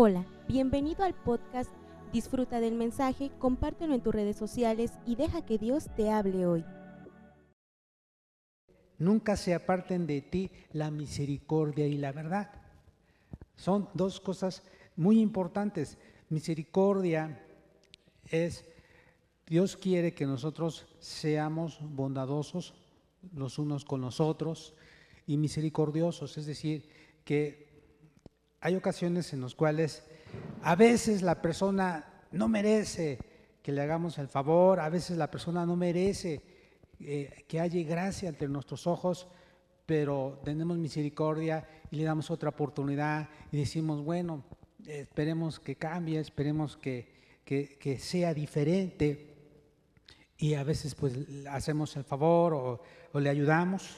Hola, bienvenido al podcast Disfruta del mensaje, compártelo en tus redes sociales y deja que Dios te hable hoy. Nunca se aparten de ti la misericordia y la verdad. Son dos cosas muy importantes. Misericordia es, Dios quiere que nosotros seamos bondadosos los unos con los otros y misericordiosos, es decir, que hay ocasiones en las cuales a veces la persona no merece que le hagamos el favor, a veces la persona no merece eh, que haya gracia entre nuestros ojos, pero tenemos misericordia y le damos otra oportunidad y decimos, bueno, esperemos que cambie, esperemos que, que, sea diferente. Y a veces pues hacemos el favor o, o le ayudamos.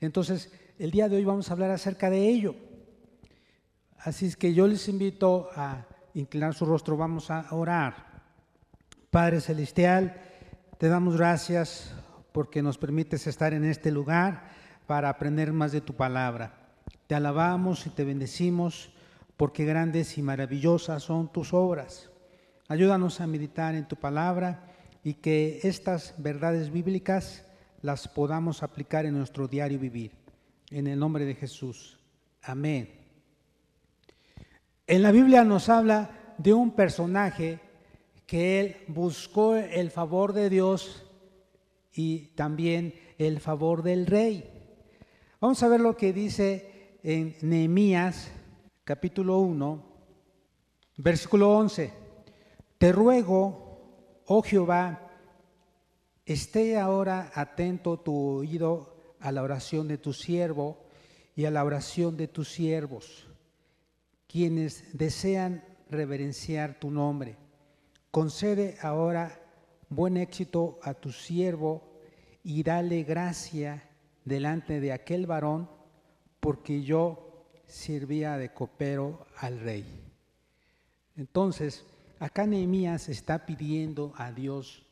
Entonces, el día de hoy vamos a hablar acerca de ello. Así es que yo les invito a inclinar su rostro, vamos a orar. Padre Celestial, te damos gracias porque nos permites estar en este lugar para aprender más de tu palabra. Te alabamos y te bendecimos porque grandes y maravillosas son tus obras. Ayúdanos a meditar en tu palabra y que estas verdades bíblicas las podamos aplicar en nuestro diario vivir. En el nombre de Jesús. Amén. En la Biblia nos habla de un personaje que él buscó el favor de Dios y también el favor del rey. Vamos a ver lo que dice en Nehemías capítulo 1, versículo 11. Te ruego, oh Jehová, esté ahora atento tu oído a la oración de tu siervo y a la oración de tus siervos quienes desean reverenciar tu nombre. Concede ahora buen éxito a tu siervo y dale gracia delante de aquel varón, porque yo servía de copero al rey. Entonces, acá Nehemías está pidiendo a Dios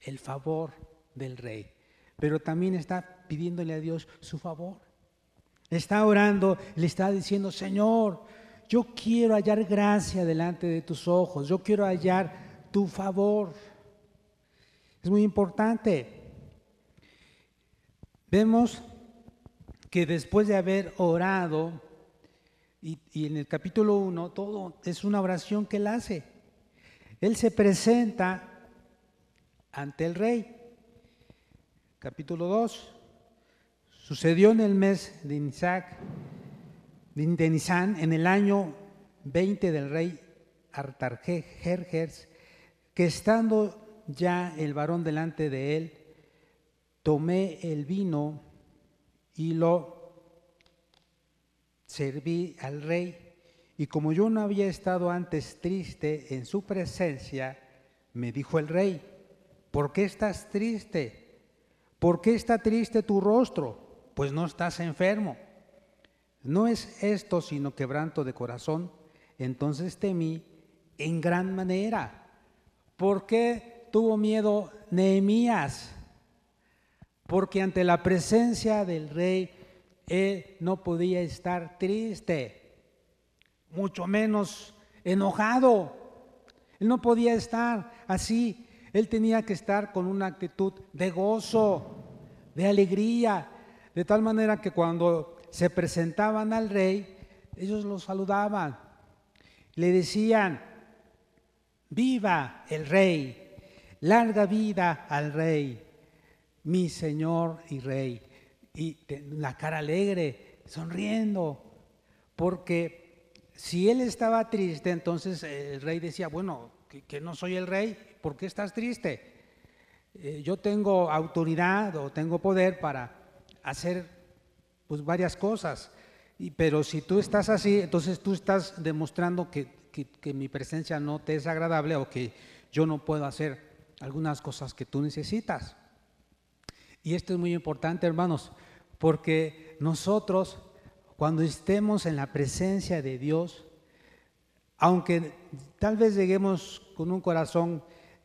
el favor del rey, pero también está pidiéndole a Dios su favor. Está orando, le está diciendo, Señor, yo quiero hallar gracia delante de tus ojos, yo quiero hallar tu favor. Es muy importante. Vemos que después de haber orado, y, en el capítulo 1, todo es una oración que él hace. Él se presenta ante el rey. Capítulo 2. Sucedió en el mes de Isaac, de Nisan, en el año 20 del rey Artajerjes, que estando ya el varón delante de él, tomé el vino y lo serví al rey. Y como yo no había estado antes triste en su presencia, me dijo el rey, ¿por qué estás triste? ¿Por qué está triste tu rostro? Pues no estás enfermo. No es esto sino quebranto de corazón. Entonces temí en gran manera. ¿Por qué tuvo miedo Nehemías? Porque ante la presencia del rey, él no podía estar triste, mucho menos enojado. Él no podía estar así. Él tenía que estar con una actitud de gozo, de alegría, de tal manera que cuando se presentaban al rey, ellos lo saludaban. Le decían, viva el rey, larga vida al rey, mi señor y rey. Y la cara alegre, sonriendo, porque si él estaba triste, entonces el rey decía, bueno, que, no soy el rey, ¿por qué estás triste? Eh, yo tengo autoridad o tengo poder para hacer pues varias cosas. Y, pero si tú estás así, entonces tú estás demostrando que, que, mi presencia no te es agradable o que yo no puedo hacer algunas cosas que tú necesitas. Y esto es muy importante, hermanos, porque nosotros, cuando estemos en la presencia de Dios, aunque tal vez lleguemos con un corazón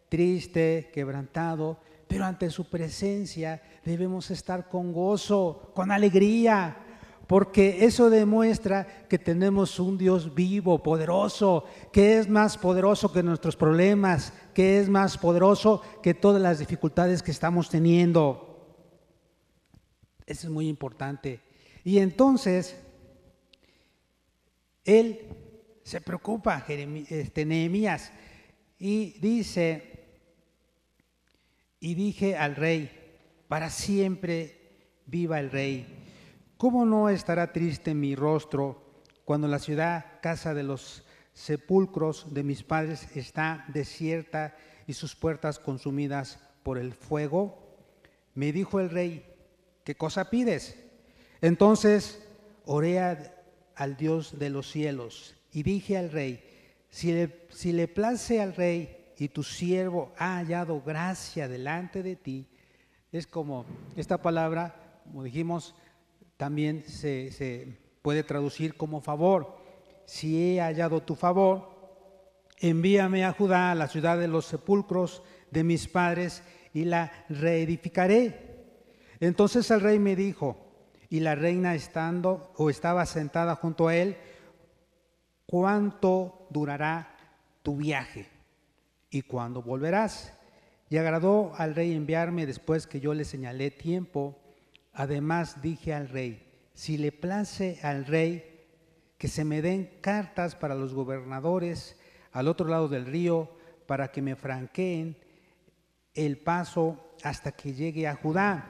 triste, quebrantado, pero ante su presencia debemos estar con gozo, con alegría, porque eso demuestra que tenemos un Dios vivo, poderoso, que es más poderoso que nuestros problemas, que es más poderoso que todas las dificultades que estamos teniendo. Eso es muy importante. Y entonces, él se preocupa, este, Nehemías, y dice, y dije al rey, para siempre viva el rey. ¿Cómo no estará triste mi rostro cuando la ciudad, casa de los sepulcros de mis padres, está desierta y sus puertas consumidas por el fuego? Me dijo el rey, ¿qué cosa pides? Entonces oré al Dios de los cielos y dije al rey, si le, si le place al rey y tu siervo ha hallado gracia delante de ti, es como esta palabra, como dijimos, también se, se puede traducir como favor. Si he hallado tu favor, envíame a Judá, a la ciudad de los sepulcros de mis padres, y la reedificaré. Entonces el rey me dijo, y la reina estando o estaba sentada junto a él, ¿cuánto durará tu viaje? ¿Y cuándo volverás? Y agradó al rey enviarme después que yo le señalé tiempo. Además dije al rey, si le place al rey que se me den cartas para los gobernadores al otro lado del río, para que me franqueen el paso hasta que llegue a Judá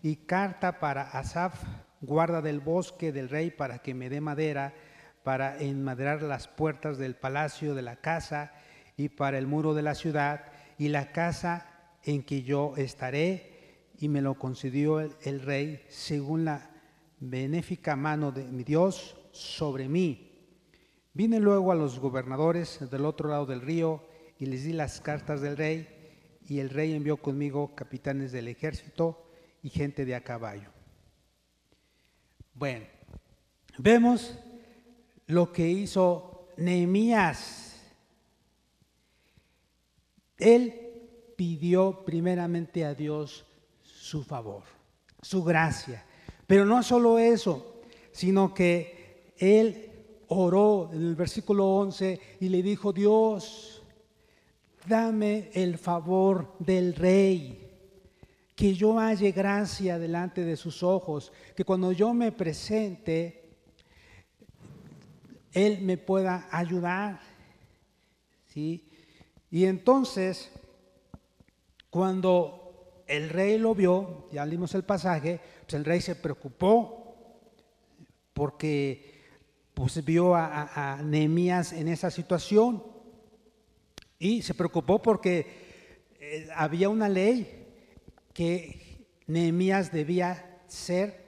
y carta para Asaf, guarda del bosque del rey, para que me dé madera para enmaderar las puertas del palacio de la casa y para el muro de la ciudad y la casa en que yo estaré. Y me lo concedió el, rey según la benéfica mano de mi Dios sobre mí. Vine luego a los gobernadores del otro lado del río y les di las cartas del rey y el rey envió conmigo capitanes del ejército y gente de a caballo. Bueno, vemos lo que hizo Nehemías. Él pidió primeramente a Dios su favor, su gracia. Pero no solo eso, sino que él oró en el versículo 11 y le dijo, Dios, dame el favor del rey que yo halle gracia delante de sus ojos, que cuando yo me presente, Él me pueda ayudar. ¿sí? Y entonces, cuando el rey lo vio, ya leímos el pasaje, pues el rey se preocupó porque pues vio a, Nehemías en esa situación y se preocupó porque eh, había una ley que Nehemías debía ser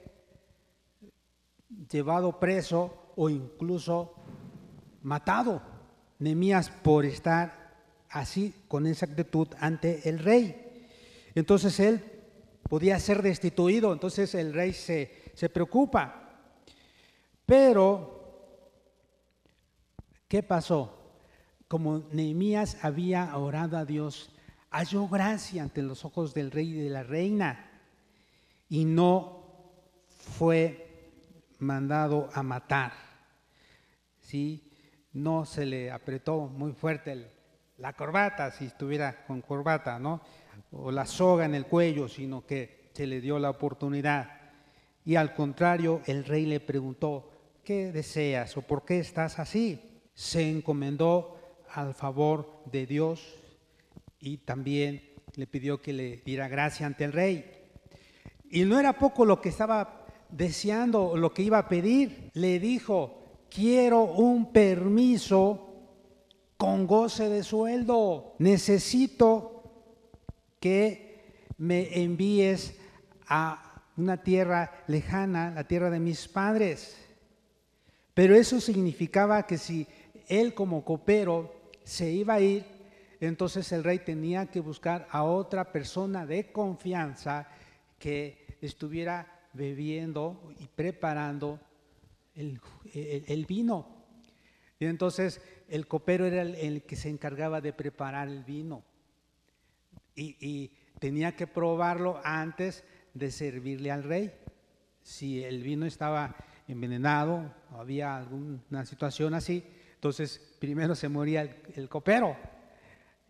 llevado preso o incluso matado. Nehemías por estar así con esa actitud ante el rey. Entonces él podía ser destituido, entonces el rey se, se preocupa. Pero, ¿qué pasó? Como Nehemías había orado a Dios, halló gracia ante los ojos del rey y de la reina y no fue mandado a matar. ¿Sí? No se le apretó muy fuerte la corbata, si estuviera con corbata, ¿no? O la soga en el cuello, sino que se le dio la oportunidad. Y al contrario, el rey le preguntó, ¿qué deseas o por qué estás así? Se encomendó al favor de Dios y también le pidió que le diera gracia ante el rey. Y no era poco lo que estaba deseando, lo que iba a pedir. Le dijo, quiero un permiso con goce de sueldo. Necesito que me envíes a una tierra lejana, la tierra de mis padres. Pero eso significaba que si él como copero se iba a ir, entonces el rey tenía que buscar a otra persona de confianza que estuviera bebiendo y preparando el, vino. Y entonces el copero era el, que se encargaba de preparar el vino. Y, tenía que probarlo antes de servirle al rey. Si el vino estaba envenenado, había alguna situación así, entonces primero se moría el, el copero,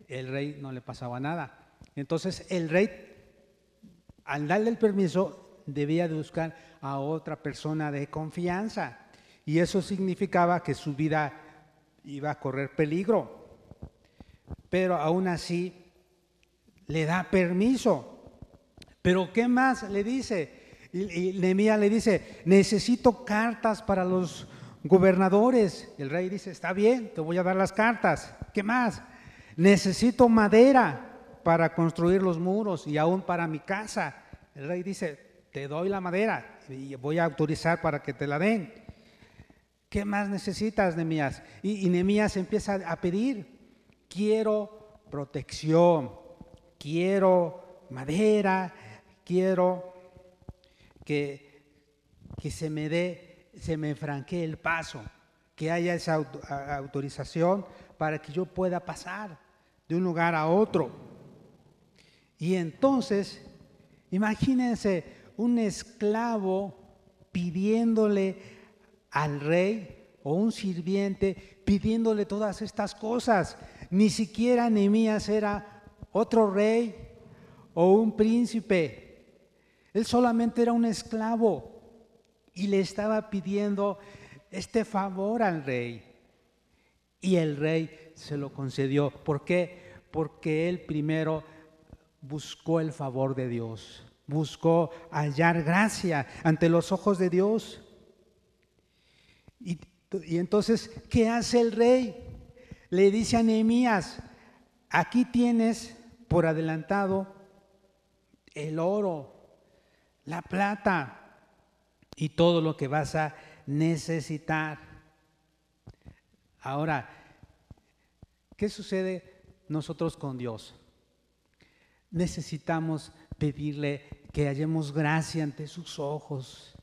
el rey no le pasaba nada. Entonces el rey, al darle el permiso, debía de buscar a otra persona de confianza. Y eso significaba que su vida iba a correr peligro. Pero aún así le da permiso. Pero ¿qué más le dice? Y, le dice, necesito cartas para los gobernadores. El rey dice, está bien, te voy a dar las cartas. ¿Qué más? Necesito madera para construir los muros y aún para mi casa. El rey dice, te doy la madera y voy a autorizar para que te la den. ¿Qué más necesitas, Nehemías? Y, y empieza a pedir, quiero protección, quiero madera, quiero que, que se me dé, se me franquee el paso, que haya esa autorización para que yo pueda pasar de un lugar a otro. Y entonces, imagínense un esclavo pidiéndole al rey o un sirviente pidiéndole todas estas cosas. Ni siquiera Nehemías era otro rey o un príncipe. Él solamente era un esclavo y le estaba pidiendo este favor al rey. Y el rey se lo concedió. ¿Por qué? Porque él primero buscó el favor de Dios, buscó hallar gracia ante los ojos de Dios. Y, entonces, ¿qué hace el rey? Le dice a Nehemías, aquí tienes por adelantado el oro, la plata y todo lo que vas a necesitar. Ahora, ¿qué sucede nosotros con Dios? Necesitamos pedirle que hallemos gracia ante sus ojos.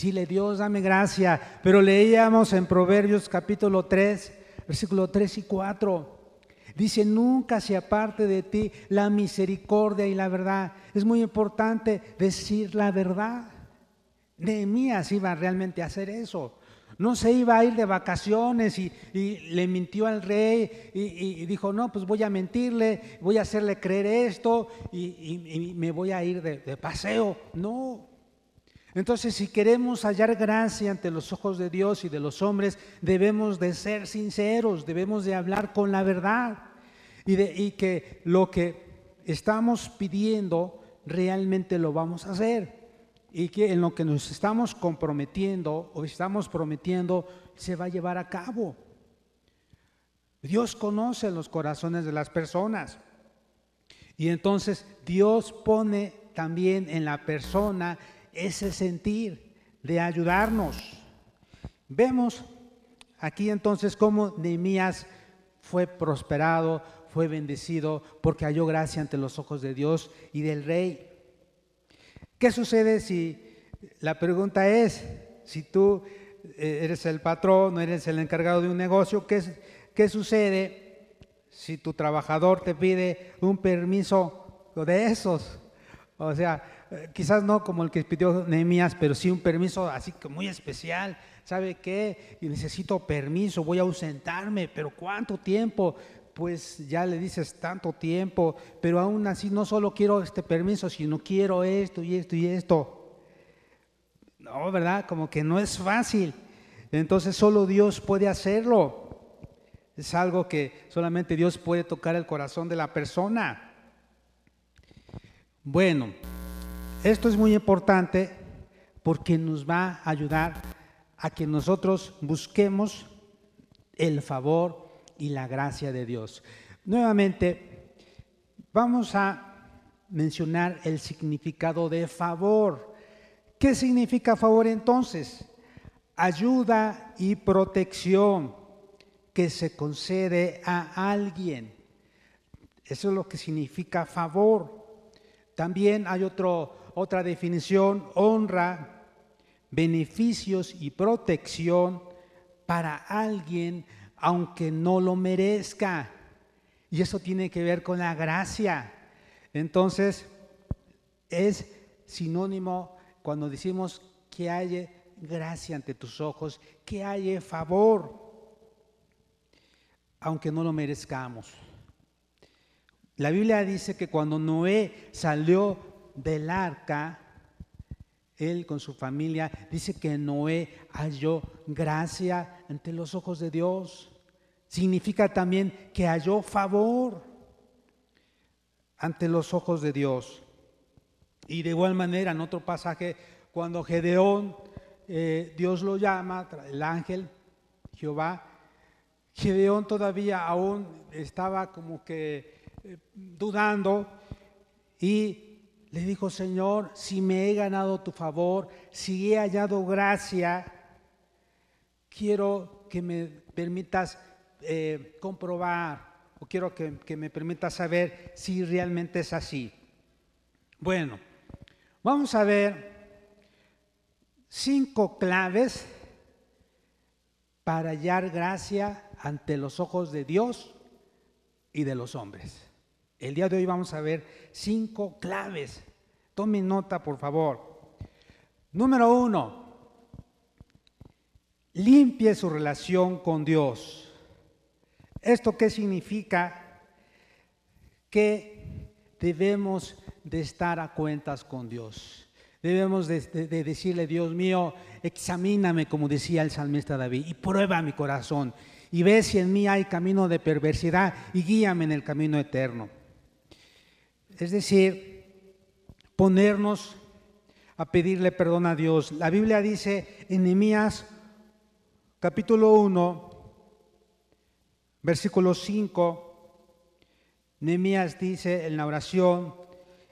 Le Dios, dame gracia, pero leíamos en Proverbios capítulo 3, versículo 3 y 4. Dice, nunca se aparte de ti la misericordia y la verdad. Es muy importante decir la verdad. Nehemías iba realmente a hacer eso. No se iba a ir de vacaciones y, le mintió al rey y, dijo, no, pues voy a mentirle, voy a hacerle creer esto y, me voy a ir de, de paseo. No. Entonces, si queremos hallar gracia ante los ojos de Dios y de los hombres, debemos de ser sinceros, debemos de hablar con la verdad. Y, de, y que lo que estamos pidiendo realmente lo vamos a hacer. Y que en lo que nos estamos comprometiendo o estamos prometiendo se va a llevar a cabo. Dios conoce los corazones de las personas. Y entonces Dios pone también en la persona ese sentir de ayudarnos. Vemos aquí entonces cómo Nehemías fue prosperado, fue bendecido porque halló gracia ante los ojos de Dios y del rey. ¿Qué sucede si la pregunta es, si tú eh, eres el patrón, no eres el encargado de un negocio, ¿qué, qué sucede si tu trabajador te pide un permiso de esos? O sea, eh, quizás no como el que pidió Nehemías, pero sí un permiso así que muy especial. ¿Sabe qué? necesito permiso, voy a ausentarme, pero ¿cuánto tiempo? pues ya le dices tanto tiempo, pero aún así no solo quiero este permiso, sino quiero esto y esto y esto. No, ¿verdad? Como que no es fácil. Entonces solo Dios puede hacerlo. Es algo que solamente Dios puede tocar el corazón de la persona. Bueno, esto es muy importante porque nos va a ayudar a que nosotros busquemos el favor y la gracia de Dios. Nuevamente, vamos a mencionar el significado de favor. ¿Qué significa favor entonces? Ayuda y protección que se concede a alguien. Eso es lo que significa favor. También hay otro, otra definición, honra, beneficios y protección para alguien aunque no lo merezca. Y eso tiene que ver con la gracia. Entonces, es sinónimo cuando decimos que, hay, gracia ante tus ojos, que haya favor, aunque no lo merezcamos. La Biblia dice que cuando Noé salió del arca, él con su familia, dice que Noé halló gracia ante los ojos de Dios. Significa también que halló favor ante los ojos de Dios. Y de igual manera, en otro pasaje, cuando Gedeón, eh, Dios lo llama, el ángel, Jehová, Gedeón todavía aún estaba como que eh, dudando y le dijo, Señor, si me he ganado tu favor, si he hallado gracia, quiero que me permitas eh, comprobar o quiero que, que me permitas saber si realmente es así. Bueno, vamos a ver cinco claves para hallar gracia ante los ojos de Dios y de los hombres. El día de hoy vamos a ver cinco claves. Tomen nota, por favor. Número uno, limpie su relación con Dios. ¿Esto qué significa? Que debemos de estar a cuentas con Dios. Debemos de, de, decirle, Dios mío, examíname, como decía el salmista David, y prueba mi corazón, y ve si en mí hay camino de perversidad, y guíame en el camino eterno. Es decir, ponernos a pedirle perdón a Dios. La Biblia dice en Nehemías capítulo 1, versículo 5, Nehemías dice en la oración,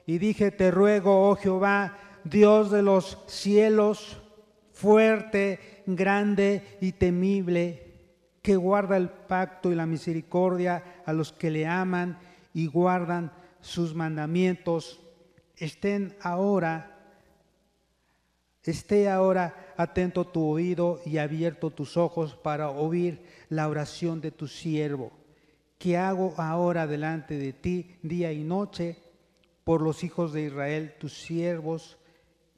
y dije, te ruego, oh Jehová, Dios de los cielos, fuerte, grande y temible, que guarda el pacto y la misericordia a los que le aman y guardan sus mandamientos. Estén ahora, esté ahora atento tu oído y abierto tus ojos para oír la oración de tu siervo, que hago ahora delante de ti día y noche por los hijos de Israel, tus siervos,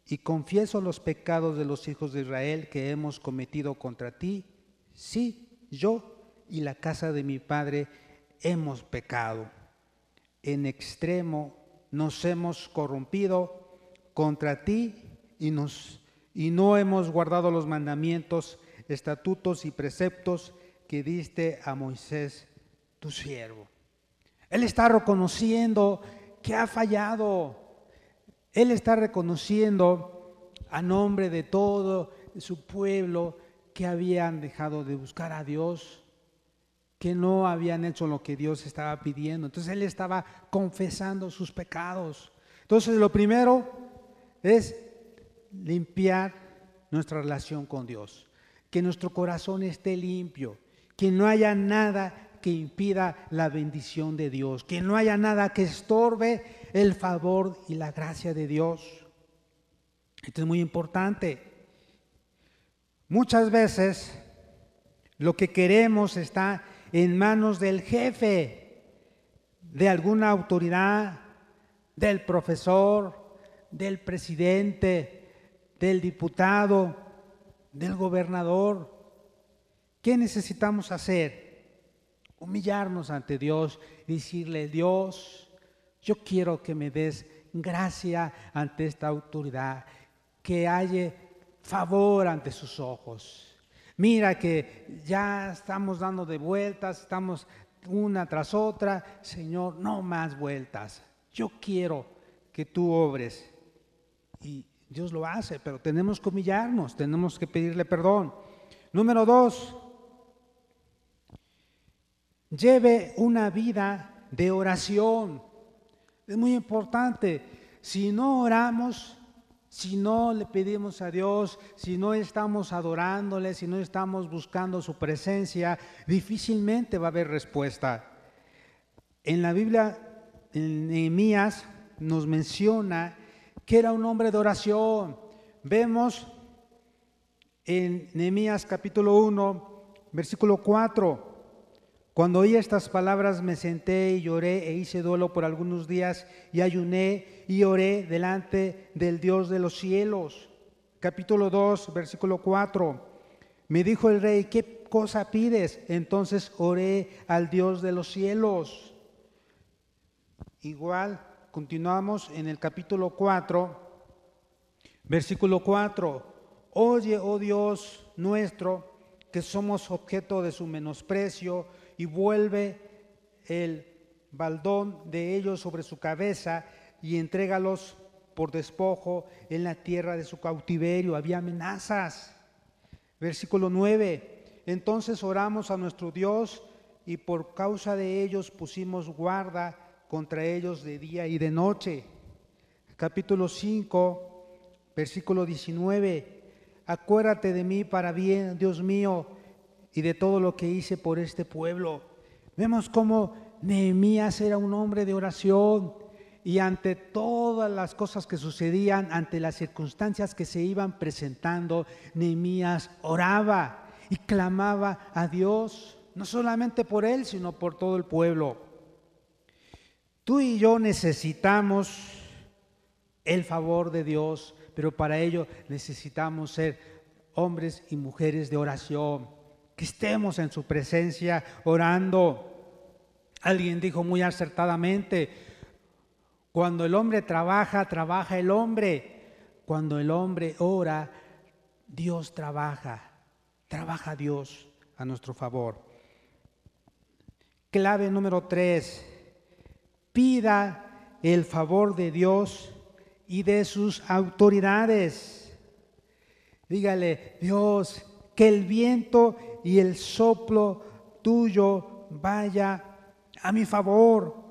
y confieso los pecados de los hijos de Israel que hemos cometido contra ti. Sí, yo y la casa de mi padre hemos pecado. En extremo nos hemos corrompido contra ti y, nos, y no hemos guardado los mandamientos, estatutos y preceptos que diste a Moisés, tu siervo. Él está reconociendo que ha fallado, él está reconociendo a nombre de todo su pueblo que habían dejado de buscar a Dios, que no habían hecho lo que Dios estaba pidiendo. Entonces él estaba confesando sus pecados. Entonces lo primero es limpiar nuestra relación con Dios, que nuestro corazón esté limpio, que no haya nada que impida la bendición de Dios, que no haya nada que estorbe el favor y la gracia de Dios. Esto es muy importante. Muchas veces lo que queremos está en manos del jefe, de alguna autoridad, del profesor, del presidente, del diputado, del gobernador. ¿Qué necesitamos hacer? humillarnos ante Dios decirle, Dios, yo quiero que me des gracia ante esta autoridad, que haya favor ante sus ojos. Mira que ya estamos dando de vueltas, estamos una tras otra. Señor, no más vueltas. Yo quiero que tú obres. Y Dios lo hace, pero tenemos que humillarnos, tenemos que pedirle perdón. Número dos, lleve una vida de oración. Es muy importante. Si no oramos, si no le pedimos a Dios, si no estamos adorándole, si no estamos buscando su presencia, difícilmente va a haber respuesta. En la Biblia, en Nehemías nos menciona que era un hombre de oración. Vemos en Nehemías capítulo 1, versículo 4. Cuando oí estas palabras me senté y lloré e hice duelo por algunos días y ayuné y oré delante del Dios de los cielos. capítulo 2, versículo 4. Me dijo el rey, ¿qué cosa pides? Entonces oré al Dios de los cielos. Igual, continuamos en el capítulo 4, versículo 4. Oye, oh Dios nuestro, que somos objeto de su menosprecio, y vuelve el baldón de ellos sobre su cabeza y entrégalos por despojo en la tierra de su cautiverio. Había amenazas. Versículo 9. Entonces oramos a nuestro Dios y por causa de ellos pusimos guarda contra ellos de día y de noche. Capítulo 5, versículo 19. Acuérdate de mí para bien, Dios mío, y de todo lo que hice por este pueblo. Vemos cómo Nehemías era un hombre de oración y ante todas las cosas que sucedían, ante las circunstancias que se iban presentando, Nehemías oraba y clamaba a Dios, no solamente por él, sino por todo el pueblo. Tú y yo necesitamos el favor de Dios, pero para ello necesitamos ser hombres y mujeres de oración, que estemos en su presencia orando. Alguien dijo muy acertadamente, cuando el hombre trabaja, trabaja el hombre. Cuando el hombre ora, Dios trabaja. Trabaja Dios a nuestro favor. Clave número tres. Pida el favor de Dios y de sus autoridades. Dígale, Dios, que el viento y el soplo tuyo vaya a mi favor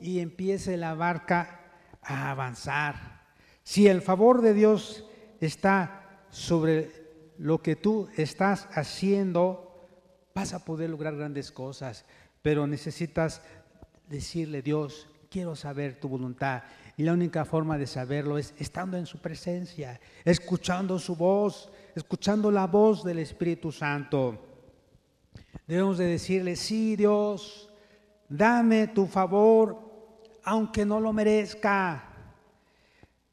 y empiece la barca a avanzar. Si el favor de Dios está sobre lo que tú estás haciendo, vas a poder lograr grandes cosas, pero necesitas decirle, Dios, quiero saber tu voluntad. Y la única forma de saberlo es estando en su presencia, escuchando su voz, escuchando la voz del Espíritu Santo. Debemos de decirle, sí, Dios, Dame tu favor, aunque no lo merezca.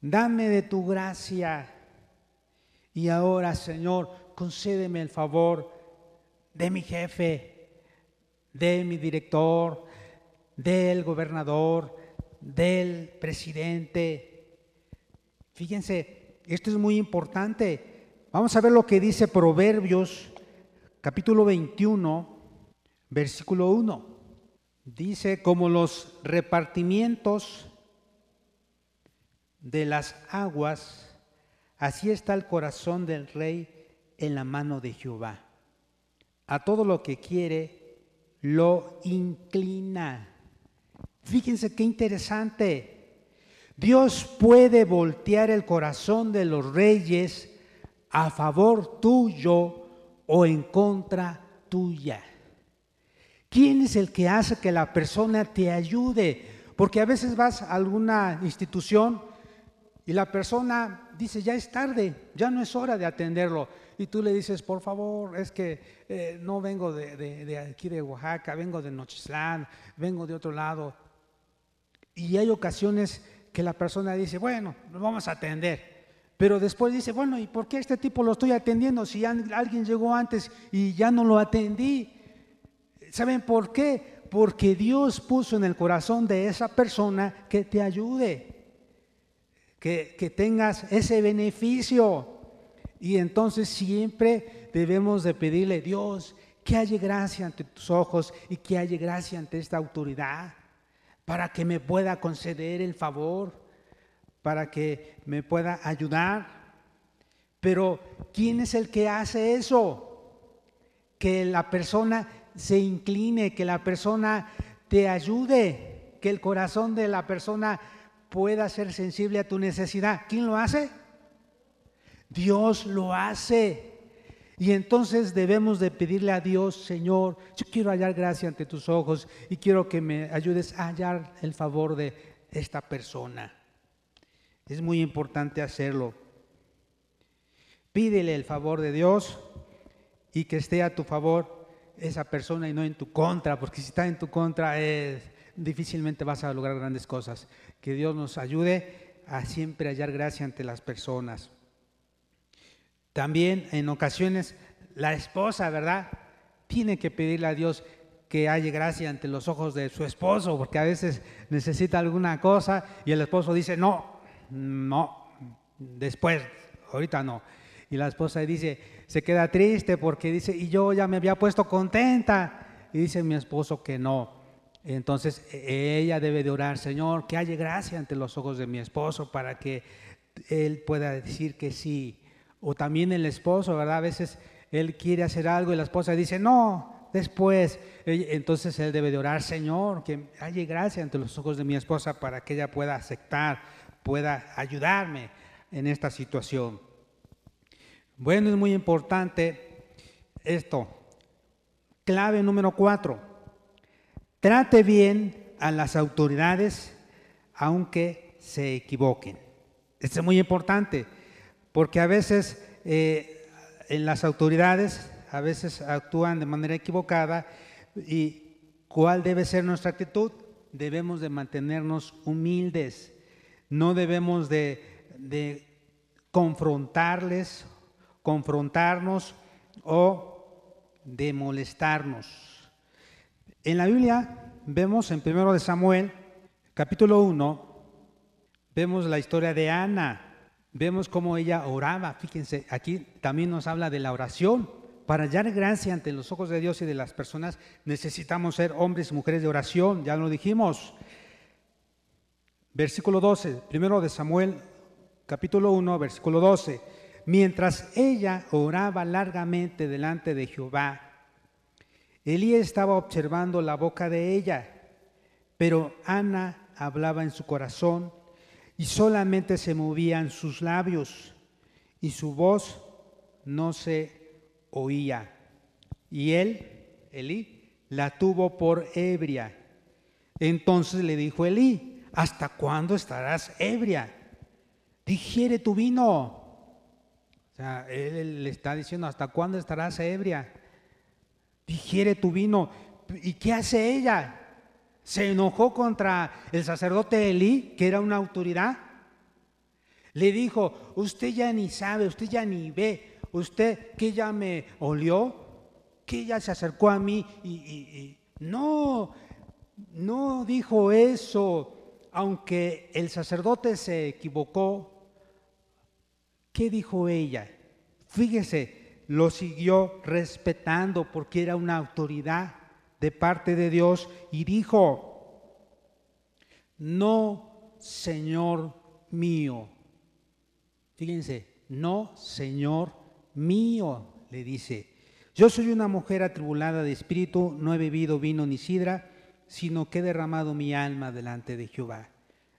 Dame de tu gracia. Y ahora, Señor, concédeme el favor de mi jefe, de mi director, del gobernador, del presidente. Fíjense, esto es muy importante. Vamos a ver lo que dice Proverbios capítulo 21, versículo 1. Dice, como los repartimientos de las aguas, así está el corazón del rey en la mano de Jehová. A todo lo que quiere, lo inclina. Fíjense qué interesante. Dios puede voltear el corazón de los reyes a favor tuyo o en contra tuya. ¿Quién es el que hace que la persona te ayude? Porque a veces vas a alguna institución y la persona dice, ya es tarde, ya no es hora de atenderlo. Y tú le dices, por favor, es que eh, no vengo de, aquí de Oaxaca, vengo de Nochislán, vengo de otro lado. Y hay ocasiones que la persona dice, bueno, lo vamos a atender. Pero después dice, bueno, ¿y por qué este tipo lo estoy atendiendo si alguien llegó antes y ya no lo atendí? ¿Saben por qué? Porque Dios puso en el corazón de esa persona que te ayude, que, que tengas ese beneficio. Y entonces siempre debemos de pedirle, Dios, que haya gracia ante tus ojos y que haya gracia ante esta autoridad, para que me pueda conceder el favor, para que me pueda ayudar. Pero ¿quién es el que hace eso? Que la persona se incline, que la persona te ayude, que el corazón de la persona pueda ser sensible a tu necesidad. ¿Quién lo hace? Dios lo hace. Y entonces debemos de pedirle a Dios, Señor, yo quiero hallar gracia ante tus ojos y quiero que me ayudes a hallar el favor de esta persona. Es muy importante hacerlo. Pídele el favor de Dios y que esté a tu favor esa persona y no en tu contra, porque si está en tu contra es, difícilmente vas a lograr grandes cosas. Que Dios nos ayude a siempre hallar gracia ante las personas. También en ocasiones la esposa, ¿verdad? Tiene que pedirle a Dios que haya gracia ante los ojos de su esposo, porque a veces necesita alguna cosa y el esposo dice, no, no, después, ahorita no. Y la esposa dice, se queda triste porque dice, y yo ya me había puesto contenta. Y dice mi esposo que no. Entonces e, ella debe de orar, Señor, que haya gracia ante los ojos de mi esposo para que él pueda decir que sí. O también el esposo, ¿verdad? A veces él quiere hacer algo y la esposa dice, no, después. Entonces él debe de orar, Señor, que haya gracia ante los ojos de mi esposa para que ella pueda aceptar, pueda ayudarme en esta situación. Bueno, es muy importante esto. Clave número cuatro. Trate bien a las autoridades aunque se equivoquen. Esto es muy importante porque a veces eh, en las autoridades a veces actúan de manera equivocada y cuál debe ser nuestra actitud. Debemos de mantenernos humildes, no debemos de, de confrontarles, confrontarnos o de molestarnos. En la Biblia vemos en primero de Samuel, capítulo 1, vemos la historia de Ana. Vemos cómo ella oraba. Fíjense, aquí también nos habla de la oración. Para hallar gracia ante los ojos de Dios y de las personas necesitamos ser hombres y mujeres de oración, ya lo dijimos. Versículo 12, primero de Samuel, capítulo 1, versículo 12. Mientras ella oraba largamente delante de Jehová, Elí estaba observando la boca de ella, pero Ana hablaba en su corazón y solamente se movían sus labios y su voz no se oía. Y él, Elí, la tuvo por ebria. Entonces le dijo Elí, ¿hasta cuándo estarás ebria? Digiere tu vino. O sea, él le está diciendo, ¿hasta cuándo estarás ebria? Digiere tu vino. ¿Y qué hace ella? Se enojó contra el sacerdote Elí, que era una autoridad. Le dijo, usted ya ni sabe, usted ya ni ve, usted que ya me olió, que ya se acercó a mí y, no, no dijo eso, aunque el sacerdote se equivocó. ¿Qué dijo ella? Fíjese, lo siguió respetando porque era una autoridad de parte de Dios y dijo, no, Señor mío. Fíjense, no, Señor mío, le dice. Yo soy una mujer atribulada de espíritu, no he bebido vino ni sidra, sino que he derramado mi alma delante de Jehová.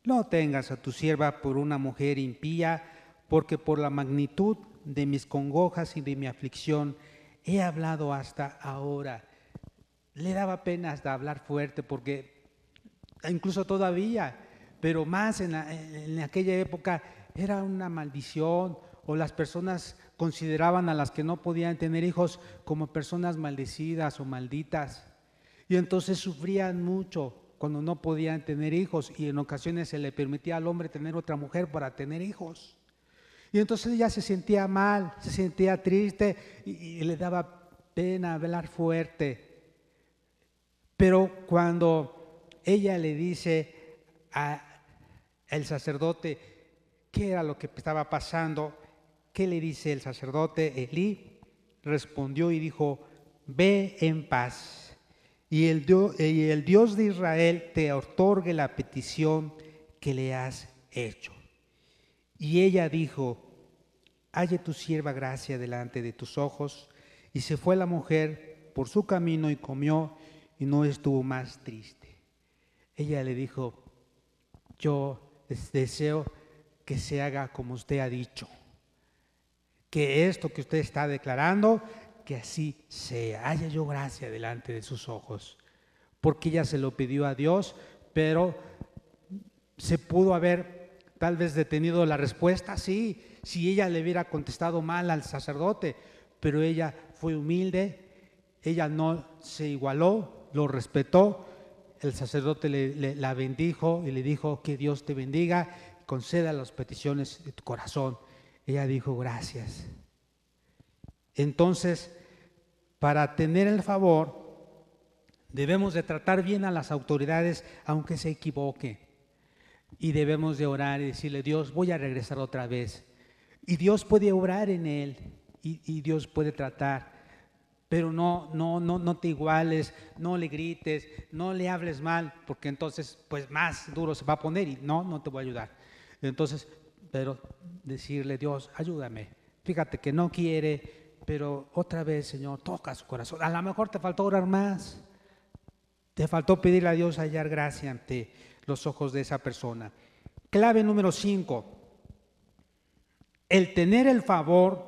No tengas a tu sierva por una mujer impía, porque por la magnitud de mis congojas y de mi aflicción he hablado hasta ahora le daba pena hasta hablar fuerte porque incluso todavía, pero más en, aquella época era una maldición o las personas consideraban a las que no podían tener hijos como personas maldecidas o malditas. Y entonces sufrían mucho cuando no podían tener hijos y en ocasiones se le permitía al hombre tener otra mujer para tener hijos. Y entonces ella se sentía mal, se sentía triste y le daba pena hablar fuerte. Pero cuando ella le dice al sacerdote qué era lo que estaba pasando, ¿qué le dice el sacerdote? Elí respondió y dijo, ve en paz y el, Dios, y el Dios de Israel te otorgue la petición que le has hecho. Y ella dijo, halle tu sierva gracia delante de tus ojos. Y se fue la mujer por su camino y comió y no estuvo más triste. Ella le dijo, yo deseo que se haga como usted ha dicho, que esto que usted está declarando, que así sea, haya yo gracia delante de sus ojos, porque ella se lo pidió a Dios, pero se pudo haber tal vez detenido la respuesta, sí, si ella le hubiera contestado mal al sacerdote, pero ella fue humilde, ella no se igualó, lo respetó, el sacerdote le, la bendijo y le dijo que Dios te bendiga, conceda las peticiones de tu corazón. Ella dijo gracias. Entonces, para tener el favor, debemos de tratar bien a las autoridades aunque se equivoque. Y debemos de orar y decirle, Dios, voy a regresar otra vez. Y Dios puede obrar en él y Dios puede tratar pero no, no, no, no te iguales, no le grites, no le hables mal, porque entonces pues más duro se va a poner y no, no te voy a ayudar. Entonces, pero decirle, Dios, ayúdame. Fíjate que no quiere, pero otra vez, Señor, toca su corazón. A lo mejor te faltó orar más. Te faltó pedirle a Dios hallar gracia ante los ojos de esa persona. Clave número 5. El tener el favor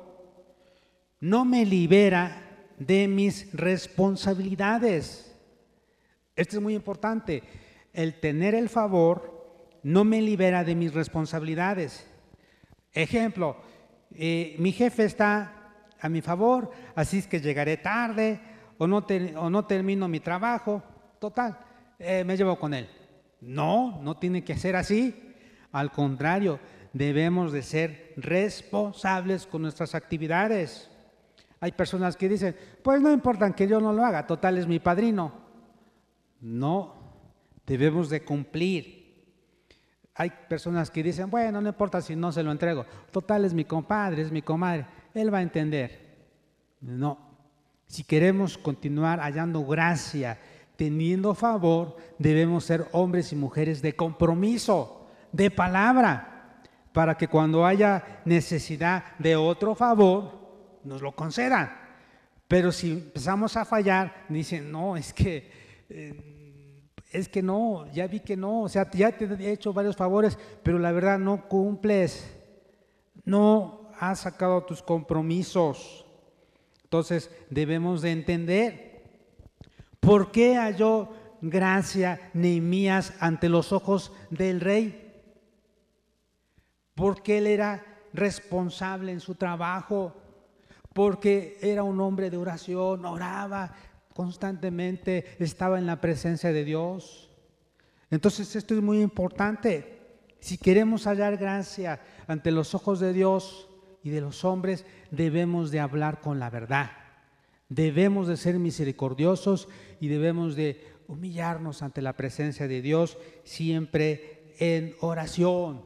no me libera de mis responsabilidades. Esto es muy importante. El tener el favor no me libera de mis responsabilidades. Ejemplo, eh, mi jefe está a mi favor, así es que llegaré tarde o no, o no termino mi trabajo. Total, eh, me llevo con él. No, no tiene que ser así. Al contrario, debemos de ser responsables con nuestras actividades. Hay personas que dicen, pues no importa que yo no lo haga, total es mi padrino. No, debemos de cumplir. Hay personas que dicen, bueno, no importa si no se lo entrego, total es mi compadre, es mi comadre, él va a entender. No, si queremos continuar hallando gracia, teniendo favor, debemos ser hombres y mujeres de compromiso, de palabra, para que cuando haya necesidad de otro favor, nos lo concedan. Pero si empezamos a fallar, dicen, no, es que, eh, es que no, ya vi que no, o sea, ya te he hecho varios favores, pero la verdad no cumples, no has sacado tus compromisos. Entonces debemos de entender por qué halló gracia Nehemías ante los ojos del rey. Porque él era responsable en su trabajo porque era un hombre de oración, oraba constantemente, estaba en la presencia de Dios. Entonces esto es muy importante. Si queremos hallar gracia ante los ojos de Dios y de los hombres, debemos de hablar con la verdad. Debemos de ser misericordiosos y debemos de humillarnos ante la presencia de Dios siempre en oración.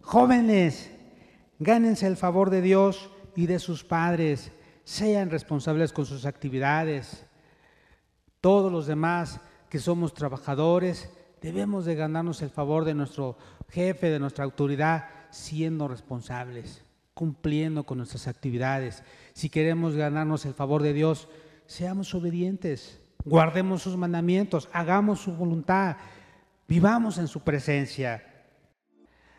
Jóvenes, gánense el favor de Dios y de sus padres, sean responsables con sus actividades. Todos los demás que somos trabajadores, debemos de ganarnos el favor de nuestro jefe, de nuestra autoridad, siendo responsables, cumpliendo con nuestras actividades. Si queremos ganarnos el favor de Dios, seamos obedientes, guardemos sus mandamientos, hagamos su voluntad, vivamos en su presencia.